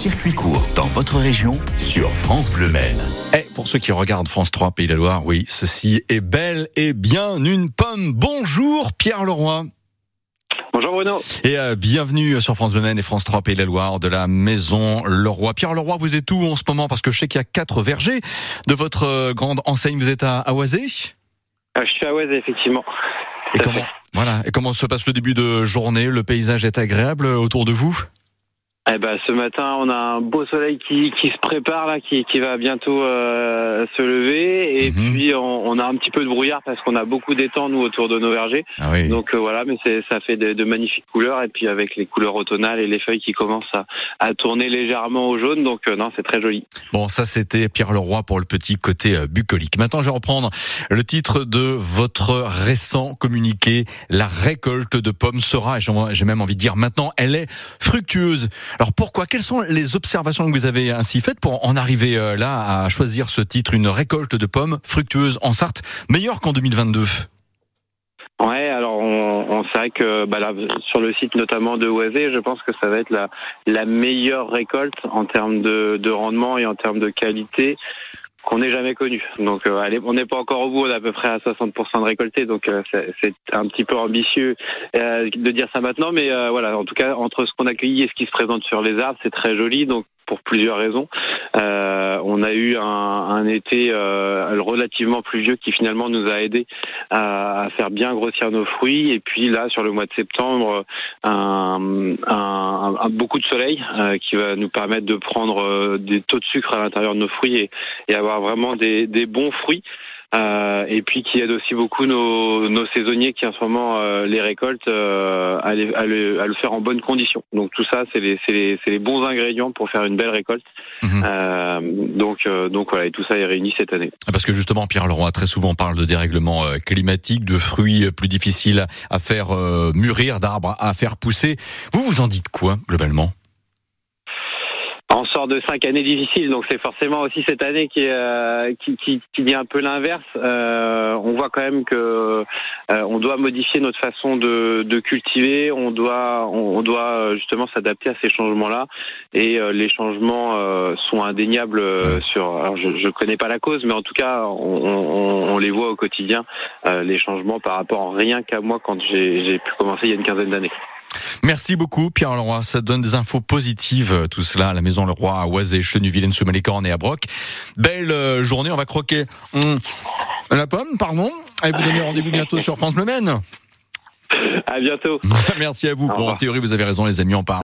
circuit court dans votre région sur France Bleu Maine. Et pour ceux qui regardent France 3 Pays de la Loire, oui, ceci est belle et bien une pomme. Bonjour Pierre Leroy. Bonjour Bruno. Et euh, bienvenue sur France Bleu Maine et France 3 Pays de la Loire de la Maison Leroy. Pierre Leroy, vous êtes où en ce moment? Parce que je sais qu'il y a quatre vergers de votre euh, grande enseigne. Vous êtes à, à Oisé? Euh, Je suis à Oise, effectivement. Et comment, fait. voilà, et comment se passe le début de journée? Le paysage est agréable autour de vous? Eh ben, ce matin, on a un beau soleil qui, qui se prépare là, qui, qui va bientôt euh, se lever, et Mhm. puis on, on a un petit peu de brouillard parce qu'on a beaucoup d'étangs nous autour de nos vergers. Ah oui. Donc euh, voilà, mais ça fait de, de magnifiques couleurs, et puis avec les couleurs automnales et les feuilles qui commencent à, à tourner légèrement au jaune, donc euh, non, c'est très joli. Bon, ça c'était Pierre Leroy pour le petit côté euh, bucolique. Maintenant, je vais reprendre le titre de votre récent communiqué. La récolte de pommes sera, et j'ai même envie de dire maintenant, elle est fructueuse. Alors pourquoi Quelles sont les observations que vous avez ainsi faites pour en arriver euh, là à choisir ce titre, une récolte de pommes fructueuses en Sarthe, meilleure qu'en 2022 Ouais, alors on, vrai que bah là, sur le site notamment de Oisé, je pense que ça va être la, meilleure récolte en termes de rendement et en termes de qualité qu'on ait jamais connue. Donc euh, allez, on n'est pas encore au bout, on est à peu près à 60% de récolté, donc euh, c'est c'est un petit peu ambitieux euh, de dire ça maintenant, mais euh, voilà, en tout cas entre ce qu'on a cueilli et ce qui se présente sur les arbres, c'est très joli, donc pour plusieurs raisons. Euh, on a eu un, un été euh, relativement pluvieux qui finalement nous a aidé à, faire bien grossir nos fruits. Et puis là, sur le mois de septembre, un, un- beaucoup de soleil euh, qui va nous permettre de prendre des taux de sucre à l'intérieur de nos fruits et, avoir vraiment des bons fruits. Euh, et puis qui aide aussi beaucoup nos, nos saisonniers qui en ce moment euh, les récoltent euh, à, les- à le, à le faire en bonnes conditions. Donc tout ça, c'est les, c'est les, c'est les bons ingrédients pour faire une belle récolte. Euh, donc, euh, donc voilà, et tout ça est réuni cette année. Parce que justement, Pierre Leroy très souvent parle de dérèglement euh, climatique, de fruits plus difficiles à faire mûrir, d'arbres à faire pousser. Vous vous en dites quoi globalement? De cinq années difficiles, donc c'est forcément aussi cette année qui, est, euh, qui, qui, qui dit un peu l'inverse. Euh, on voit quand même que euh, on doit modifier notre façon de, de cultiver, on doit, on, on doit euh, justement s'adapter à ces changements-là, et euh, les changements euh, sont indéniables sur. Alors je, je connais pas la cause, mais en tout cas, on, on, on les voit au quotidien, les changements par rapport rien qu'à moi quand j'ai pu commencer il y a une quinzaine d'années. Merci beaucoup Pierre Leroy, ça donne des infos positives euh, tout cela à la Maison Leroy à Oisé, Chenuville, sous Malicorne et à Broc. Belle euh, journée, on va croquer hum, la pomme, pardon, et vous donnez rendez-vous bientôt sur France Bleu Maine. À bientôt. Merci à vous. En théorie, vous avez raison les amis, on part.